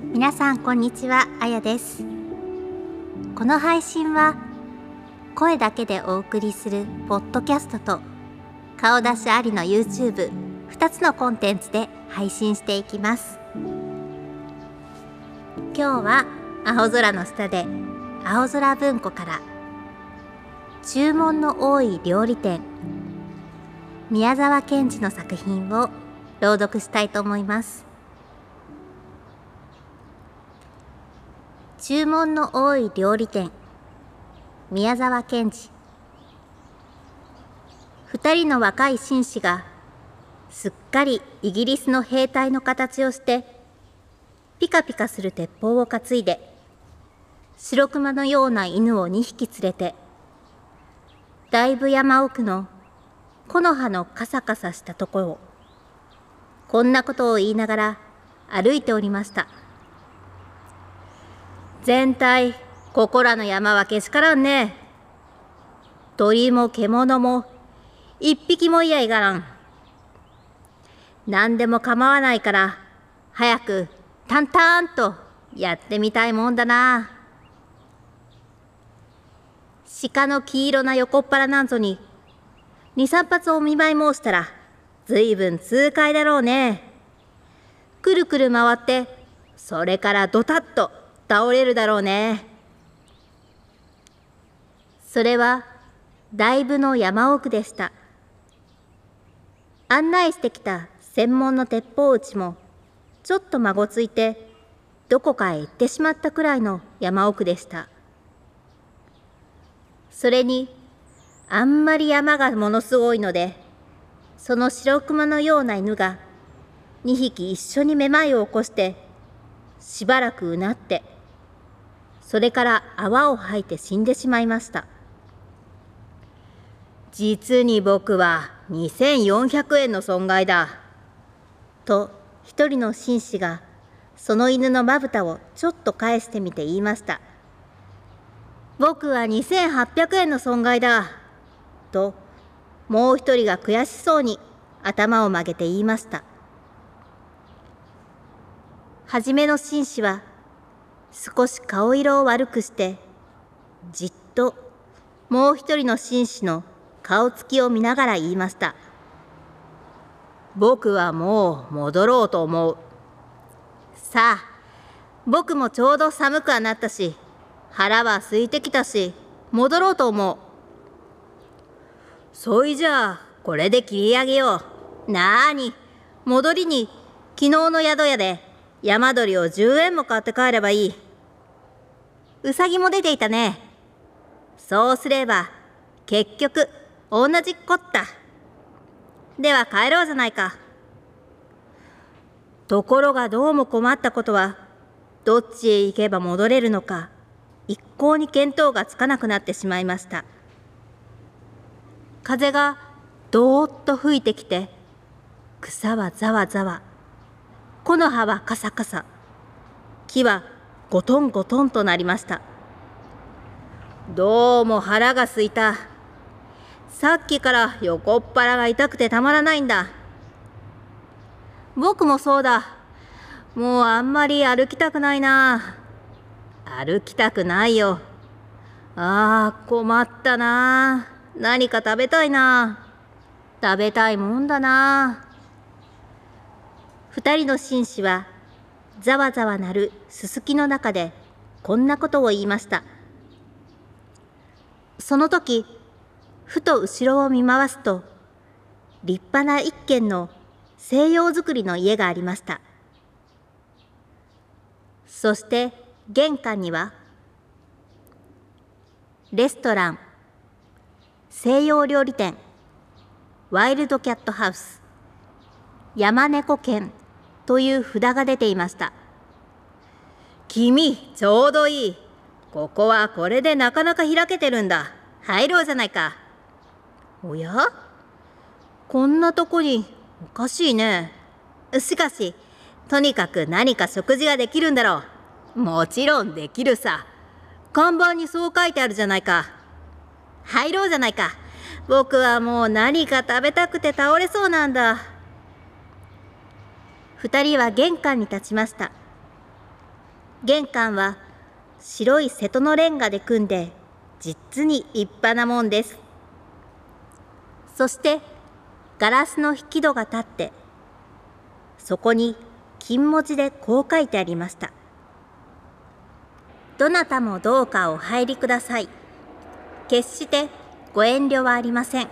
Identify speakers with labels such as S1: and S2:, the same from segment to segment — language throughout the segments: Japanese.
S1: 皆さんこんにちはあやです。この配信は声だけでお送りするポッドキャストと顔出しありの YouTube2 つのコンテンツで配信していきます。今日は青空の下で青空文庫から注文の多い料理店宮沢賢治の作品を朗読したいと思います。注文の多い料理店。宮沢賢治。二人の若い紳士がすっかりイギリスの兵隊の形をしてピカピカする鉄砲を担いで白熊のような犬を2匹連れてだいぶ山奥の木の葉のカサカサしたところをこんなことを言いながら歩いておりました。全体ここらの山はけしからんね。鳥も獣も一匹もいやいがらん。何でも構わないから早くタンタンとやってみたいもんだな。鹿の黄色な横っ腹なんぞに二三発お見舞い申したらずいぶん痛快だろうね。くるくる回ってそれからドタッと倒れるだろうね。それはだいぶの山奥でした。案内してきた専門の鉄砲打ちもちょっと孫ついてどこかへ行ってしまったくらいの山奥でした。それにあんまり山がものすごいのでその白熊のような犬が2匹一緒にめまいを起こしてしばらくうなってそれから泡を吐いて死んでしまいました。実に僕は2400円の損害だ。と一人の紳士がその犬のまぶたをちょっと返してみて言いました。僕は2800円の損害だ。ともう一人が悔しそうに頭を曲げて言いました。はじめの紳士は少し顔色を悪くしてじっともう一人の紳士の顔つきを見ながら言いました。僕はもう戻ろうと思う。さあ僕もちょうど寒くはなったし腹は空いてきたし戻ろうと思う。そいじゃあこれで切り上げよう。なーに戻りに昨日の宿屋で山鳥を10円も買って帰ればいい。うさぎも出ていたね。そうすれば結局同じこった。では帰ろうじゃないか。ところがどうも困ったことはどっちへ行けば戻れるのか一向に見当がつかなくなってしまいました。風がどーっと吹いてきて草はざわざわ。木の葉はカサカサ。木はゴトンゴトンとなりました。どうも腹がすいた。さっきから横っ腹が痛くてたまらないんだ。僕もそうだ。もうあんまり歩きたくないな。歩きたくないよ。ああ困ったな。何か食べたいな。食べたいもんだな。二人の紳士はざわざわなるすすきの中でこんなことを言いました。その時ふと後ろを見回すと立派な一軒の西洋造りの家がありました。そして玄関にはレストラン西洋料理店ワイルドキャットハウス山猫犬という札が出ていました。君ちょうどいい。ここはこれでなかなか開けてるんだ。入ろうじゃないか。おや？こんなとこにおかしいね。しかしとにかく何か食事ができるんだろう。もちろんできるさ。看板にそう書いてあるじゃないか。入ろうじゃないか。僕はもう何か食べたくて倒れそうなんだ。二人は玄関に立ちました玄関は白い瀬戸のレンガで組んで実に立派なもんです。そしてガラスの引き戸が立ってそこに金文字でこう書いてありました。どなたもどうかお入りください。決してご遠慮はありません。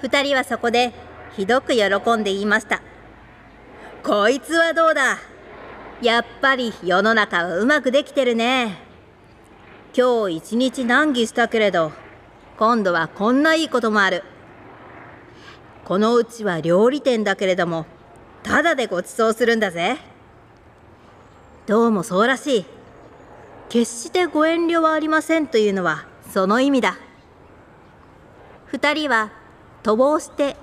S1: 二人はそこでひどく喜んで言いました。こいつはどうだ？やっぱり世の中はうまくできてるね。今日一日難儀したけれど、今度はこんないいこともある。このうちは料理店だけれども、ただでご馳走するんだぜ。どうもそうらしい。決してご遠慮はありませんというのはその意味だ。二人は飛ぼうして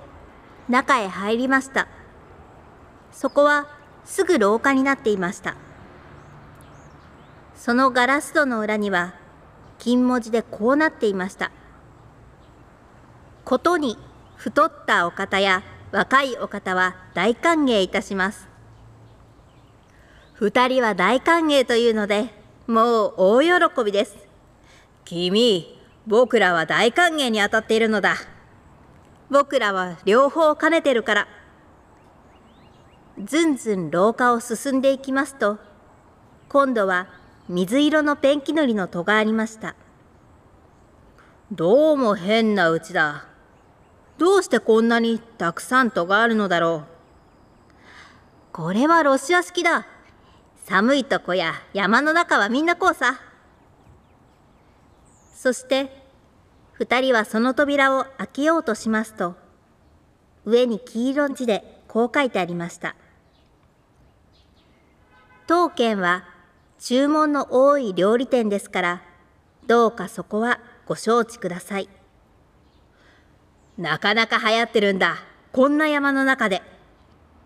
S1: 中へ入りました。そこはすぐ廊下になっていました。そのガラス戸の裏には金文字でこうなっていました。ことに太ったお方や若いお方は大歓迎いたします。二人は大歓迎というので、もう大喜びです。君、僕らは大歓迎に当たっているのだ。僕らは両方兼ねてるから。ずんずん廊下を進んでいきますと、今度は水色のペンキ塗りの戸がありました。どうも変なうちだ。どうしてこんなにたくさん戸があるのだろう。これはロシア式だ。寒いとこや山の中はみんなこうさ。そして二人はその扉を開けようとしますと上に黄色の字でこう書いてありました。当軒は注文の多い料理店ですからどうかそこはご承知ください。なかなか流行ってるんだ。こんな山の中で。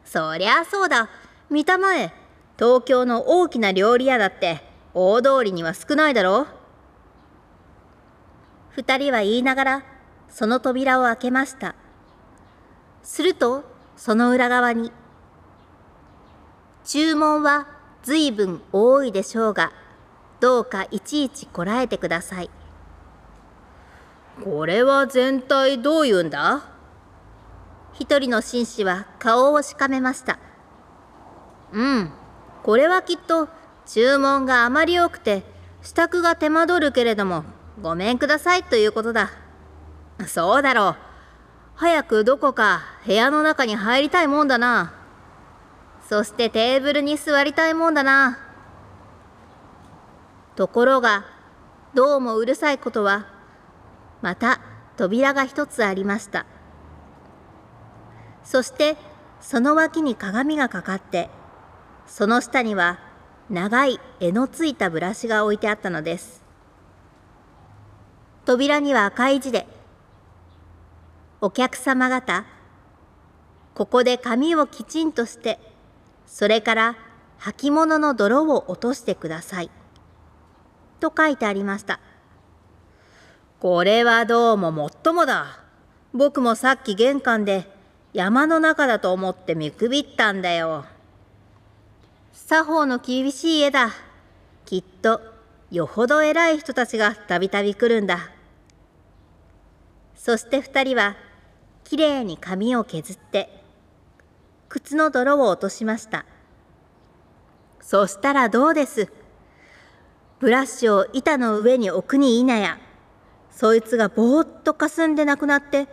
S1: そりゃそうだ。見たまえ、東京の大きな料理屋だって大通りには少ないだろう。二人は言いながらその扉を開けました。するとその裏側に注文はずいぶん多いでしょうがどうかいちいちこらえてください。これは全体どう言うんだ？一人の紳士は顔をしかめました。うん、これはきっと注文があまり多くて支度が手間取るけれどもごめんくださいということだ。そうだろう。早くどこか部屋の中に入りたいもんだな。そしてテーブルに座りたいもんだな。ところがどうもうるさいことはまた扉が一つありましたそしてその脇に鏡がかかってその下には長い柄のついたブラシが置いてあったのです扉には赤い字で「お客様方ここで紙をきちんとしてそれから履物の泥を落としてください」と書いてありました。これはどうももっともだ。僕もさっき玄関で山の中だと思って見くびったんだよ。作法の厳しい絵だ。きっとよほど偉い人たちがたびたび来るんだ。そして二人はきれいに髪を削って靴の泥を落としました。そしたらどうです？ブラシを板の上に置くにいなや。そいつがぼーっとかすんでなくなって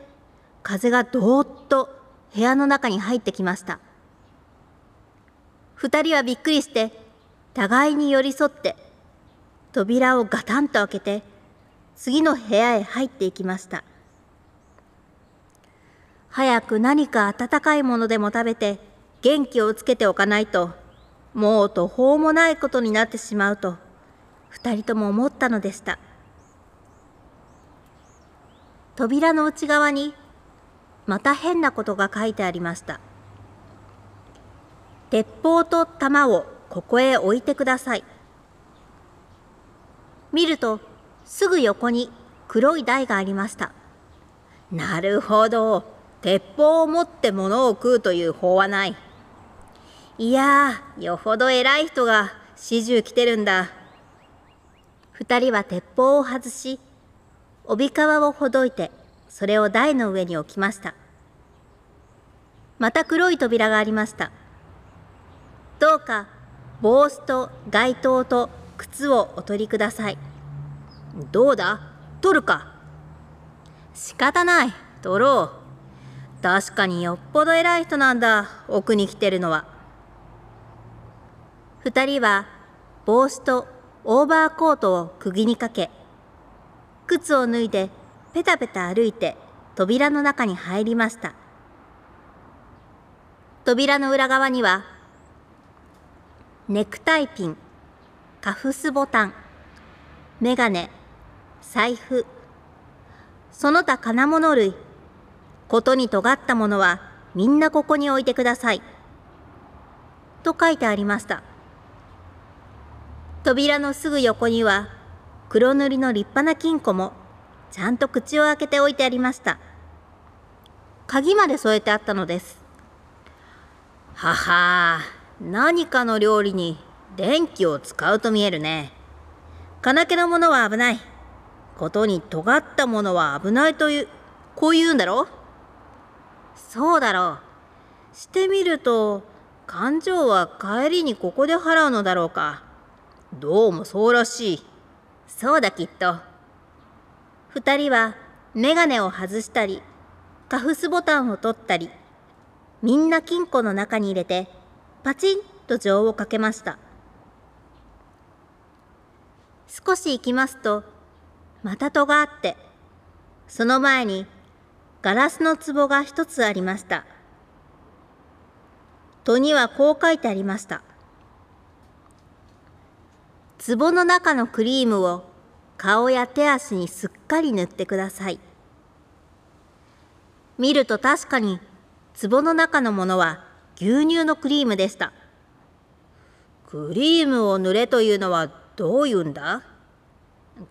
S1: 風がどーっと部屋の中に入ってきました二人はびっくりして互いに寄り添って扉をガタンと開けて次の部屋へ入っていきました早く何か温かいものでも食べて元気をつけておかないともう途方もないことになってしまうと二人とも思ったのでした。扉の内側にまた変なことが書いてありました。鉄砲と弾をここへ置いてください。見るとすぐ横に黒い台がありました。なるほど。鉄砲を持って物を食うという法はない。いやー、よほど偉い人が始終来てるんだ。二人は鉄砲を外し、帯皮をほどいて、それを台の上に置きました。また黒い扉がありました。どうか帽子と街灯と靴をお取りください。どうだ？取るか仕方ない、取ろう。確かによっぽど偉い人なんだ、奥に来てるのは。二人は帽子とオーバーコートを釘にかけ、靴を脱いでペタペタ歩いて扉の中に入りました。扉の裏側には、ネクタイピン、カフスボタン、メガネ、財布、その他金物類、ことに尖ったものはみんなここに置いてください。と書いてありました。扉のすぐ横には黒塗りの立派な金庫もちゃんと口を開けておいてありました。鍵まで添えてあったのです。はは何かの料理に電気を使うと見えるね。金気のものは危ない。ことに尖ったものは危ないという、こう言うんだろう？そうだろう。してみると、勘定は帰りにここで払うのだろうか。どうもそうらしい。そうだきっと。二人はメガネを外したり、カフスボタンを取ったり、みんな金庫の中に入れて、パチンと錠をかけました。少し行きますと、また戸があって、その前にガラスの壺が一つありました。戸にはこう書いてありました。壺の中のクリームを顔や手足にすっかり塗ってください。見ると確かに壺の中のものは牛乳のクリームでした。クリームを塗れというのはどういうんだ？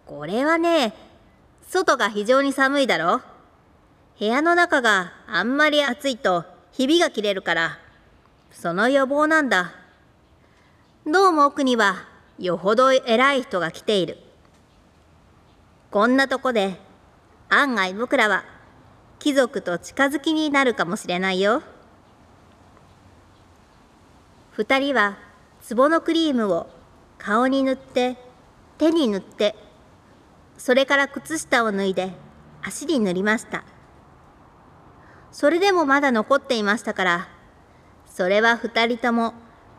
S1: これはね、外が非常に寒いだろう部屋の中があんまり暑いとひびが切れるから、その予防なんだ。どうも奥にはよほど偉い人が来ている。こんなとこで案外僕らは貴族と近づきになるかもしれないよ。二人は壺のクリームを顔に塗って手に塗ってそれから靴下を脱いで足に塗りましたそれでもまだ残っていましたから。それは二人とも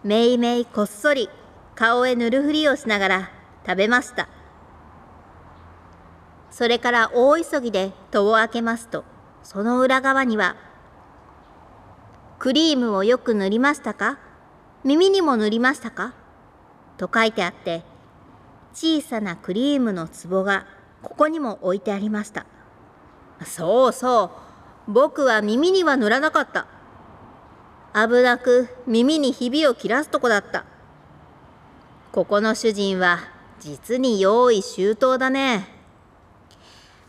S1: めいめいこっそり顔へ塗るふりをしながら食べました。それから大急ぎで戸を開けますとその裏側には「クリームをよく塗りましたか？耳にも塗りましたか?」と書いてあって小さなクリームの壺がここにも置いてありました。そうそう。僕は耳には塗らなかった危なく耳にひびを切らすとこだったここの主人は実に用意周到だね。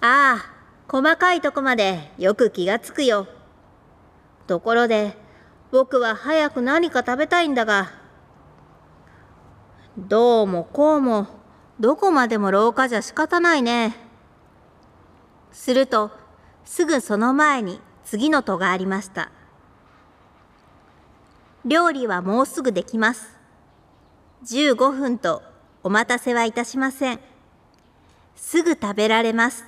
S1: ああ、細かいとこまでよく気がつくよ。ところで、僕は早く何か食べたいんだが、どうもこうも、どこまでも廊下じゃ仕方ないね。すると、すぐその前に次の戸がありました。料理はもうすぐできます。15分とお待たせはいたしません。すぐ食べられます。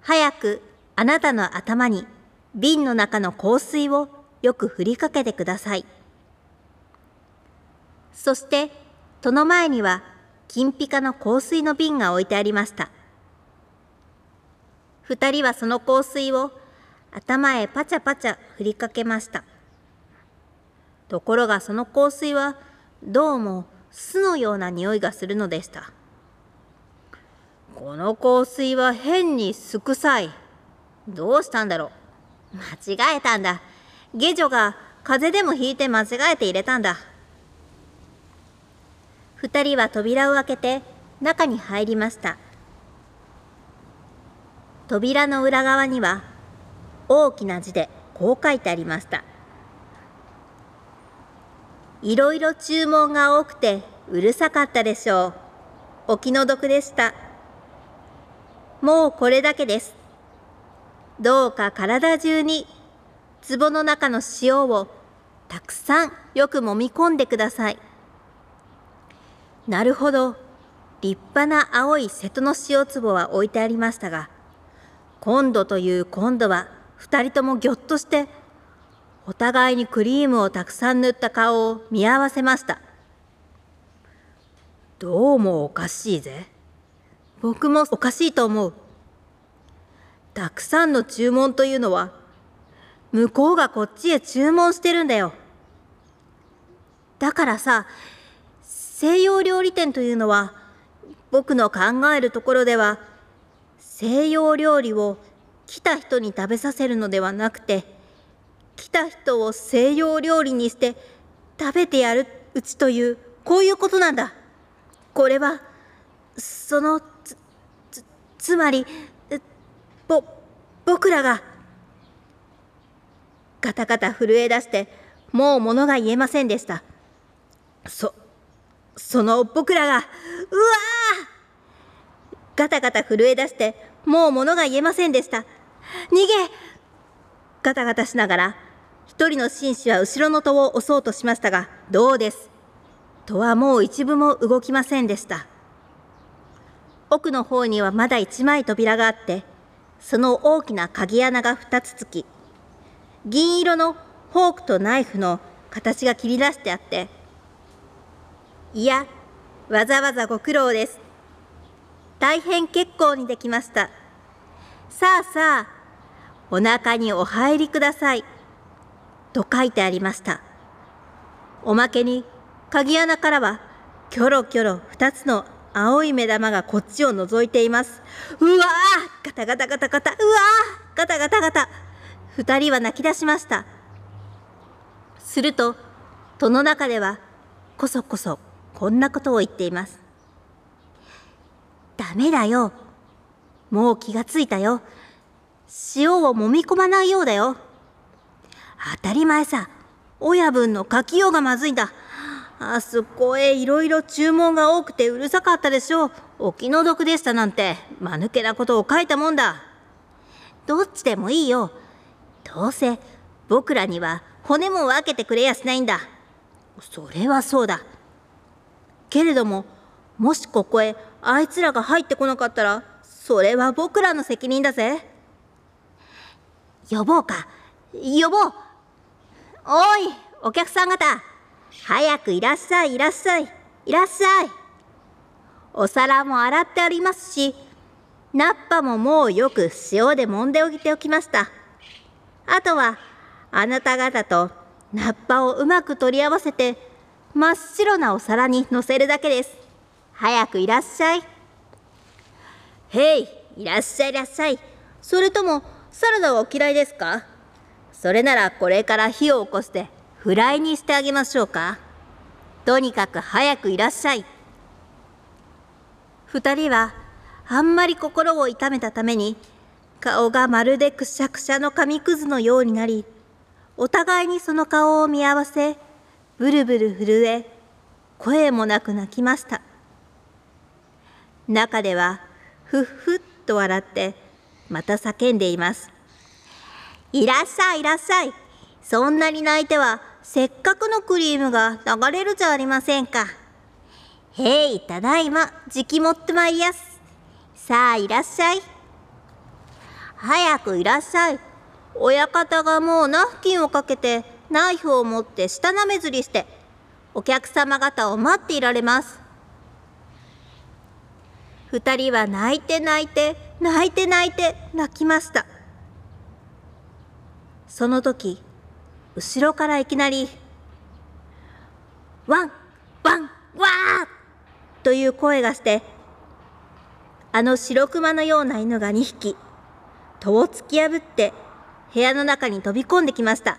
S1: 早くあなたの頭に瓶の中の香水をよく振りかけてください。そして戸の前には金ピカの香水の瓶が置いてありました。二人はその香水を頭へパチャパチャ振りかけました。ところがその香水はどうも巣のような匂いがするのでした。この香水は変にすくさい。どうしたんだろう。間違えたんだ。下女が風邪でもひいて間違えて入れたんだ。二人は扉を開けて中に入りました。扉の裏側には大きな字でこう書いてありました。いろいろ注文が多くてうるさかったでしょう。お気の毒でした。もうこれだけです。どうか体中に壺の中の塩をたくさんよく揉み込んでください。なるほど。立派な青い瀬戸の塩壺は置いてありましたが、今度という今度は二人ともぎょっとして、お互いにクリームをたくさん塗った顔を見合わせました。どうもおかしいぜ。僕もおかしいと思う。たくさんの注文というのは、向こうがこっちへ注文してるんだよ。だからさ、西洋料理店というのは、僕の考えるところでは、西洋料理を来た人に食べさせるのではなくて、来た人を西洋料理にして食べてやるうちという、こういうことなんだ。これは、その、つ、つ、つまり、ぼ、僕らが、ガタガタ震え出して、もう物が言えませんでした。そ、その僕らが、うわガタガタ震え出して、もう物が言えませんでした。逃げガタガタしながら、一人の紳士は後ろの戸を押そうとしましたが、どうです?戸はもう一部も動きませんでした。奥の方にはまだ一枚扉があって、その大きな鍵穴が二つつき、銀色のフォークとナイフの形が切り出してあって、いや、わざわざご苦労です。大変結構にできました。さあさあ、お腹にお入りください。と書いてありました。おまけに、鍵穴からは、キョロキョロ二つの青い目玉がこっちを覗いています。うわーガタガタガタガタ、うわーガタガタガタ。二人は泣き出しました。すると、戸の中では、こそこそ、こんなことを言っています。ダメだよ。もう気がついたよ。塩を揉み込まないようだよ。当たり前さ。親分の書きようがまずいんだ。あそこへいろいろ注文が多くてうるさかったでしょう。お気の毒でしたなんて、間抜けなことを書いたもんだ。どっちでもいいよ。どうせ、僕らには骨も分けてくれやしないんだ。それはそうだ。けれども、もしここへあいつらが入ってこなかったら、それは僕らの責任だぜ。呼ぼうか。呼ぼう。おい、お客さん方。早くいらっしゃい、いらっしゃい。いらっしゃい。お皿も洗ってありますし、ナッパももうよく塩で揉んでおいておきました。あとは、あなた方とナッパをうまく取り合わせて、真っ白なお皿にのせるだけです。早くいらっしゃい。へい、いらっしゃいいらっしゃい。それとも、サラダはお嫌いですか？それならこれから火を起こしてフライにしてあげましょうか。とにかく早くいらっしゃい。二人はあんまり心を痛めたために顔がまるでくしゃくしゃの紙くずのようになりお互いにその顔を見合わせブルブル震え声もなく泣きました。中ではふっふっと笑ってまた叫んでいます。いらっしゃいいらっしゃい。そんなに泣いてはせっかくのクリームが流れるじゃありませんか。へい、ただいま、じき持ってまいりやす。さあ、いらっしゃい。早くいらっしゃい。親方がもうナフキンをかけて、ナイフを持って舌なめずりして、お客様方を待っていられます。二人は泣いて泣いて泣いて泣いて泣きましたその時後ろからいきなり「ワンワンワー!」という声がしてあの白熊のような犬が2匹戸を突き破って部屋の中に飛び込んできました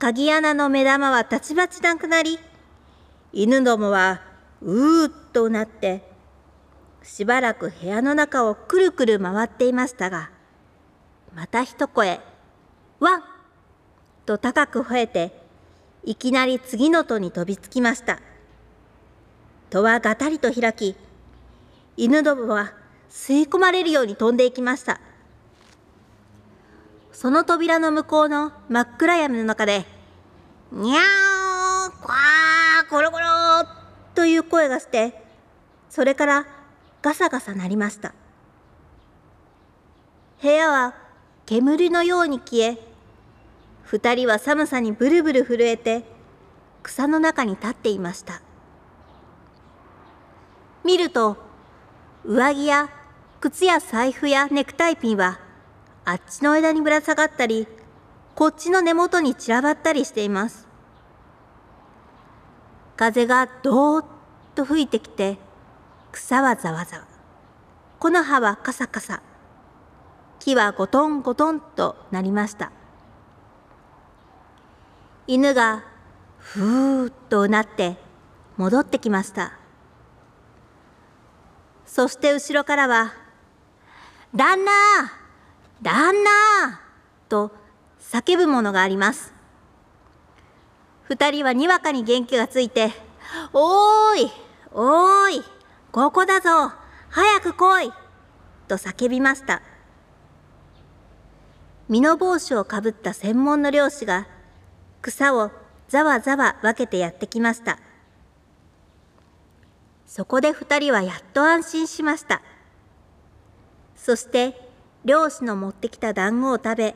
S1: 鍵穴の目玉はたちまちなくなり犬どもはうーっとなってしばらく部屋の中をくるくる回っていましたが、また一声、ワン！と高く吠えて、いきなり次の戸に飛びつきました。戸はがたりと開き犬どもは吸い込まれるように飛んでいきました。その扉の向こうの真っ暗闇の中で「にゃーこわーコロコロ」という声がしてそれからガサガサ鳴りました。部屋は煙のように消え二人は寒さにブルブル震えて草の中に立っていました。見ると上着や靴や財布やネクタイピンはあっちの枝にぶら下がったりこっちの根元に散らばったりしています。風がどーっと吹いてきて草はざわざ。わ木の葉はカサカサ。木はゴトンゴトンとなりました。犬がふーっとうなって戻ってきました。そして後ろからは「旦那旦那!」と叫ぶものがあります。二人はにわかに元気がついて「おーい！おーい！ここだぞ。早く来い!」と叫びました。身の帽子をかぶった専門の漁師が草をざわざわ分けてやってきました。そこで二人はやっと安心しました。そして漁師の持ってきた団子を食べ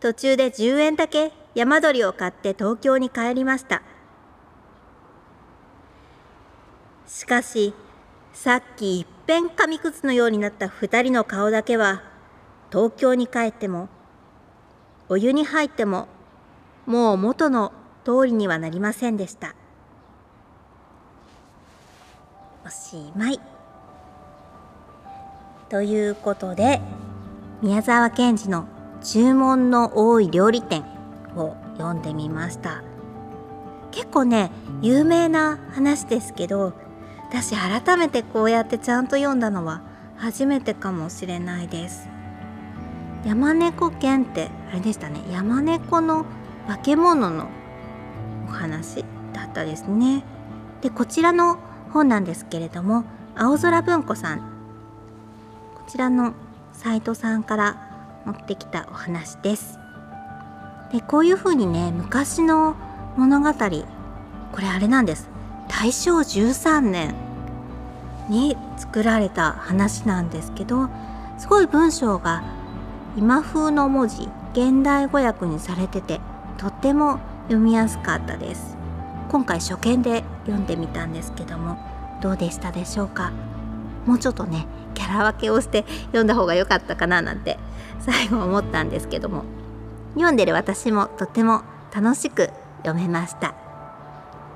S1: 途中で10円だけ山鳥を買って東京に帰りました。しかしさっきいっぺん紙くずのようになった二人の顔だけは東京に帰ってもお湯に入ってももう元の通りにはなりませんでした。おしまい。ということで宮沢賢治の「注文の多い料理店」を読んでみました。結構ね有名な話ですけど私改めてこうやってちゃんと読んだのは初めてかもしれないです。山猫犬ってあれでしたね。山猫の化け物のお話だったですね。でこちらの本なんですけれども青空文庫さん。こちらのサイトさんから持ってきたお話です。でこういう風にね昔の物語これあれなんです。大正13年に作られた話なんですけどすごい文章が今風の文字現代語訳にされててとっても読みやすかったです。今回初見で読んでみたんですけどもどうでしたでしょうか？もうちょっとねキャラ分けをして読んだ方が良かったかななんて最後思ったんですけども。読んでる私もとっても楽しく読めました。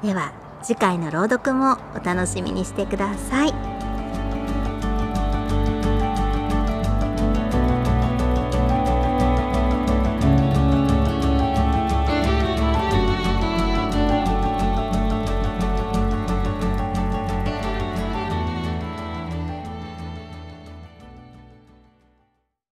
S1: では次回の朗読もお楽しみにしてください。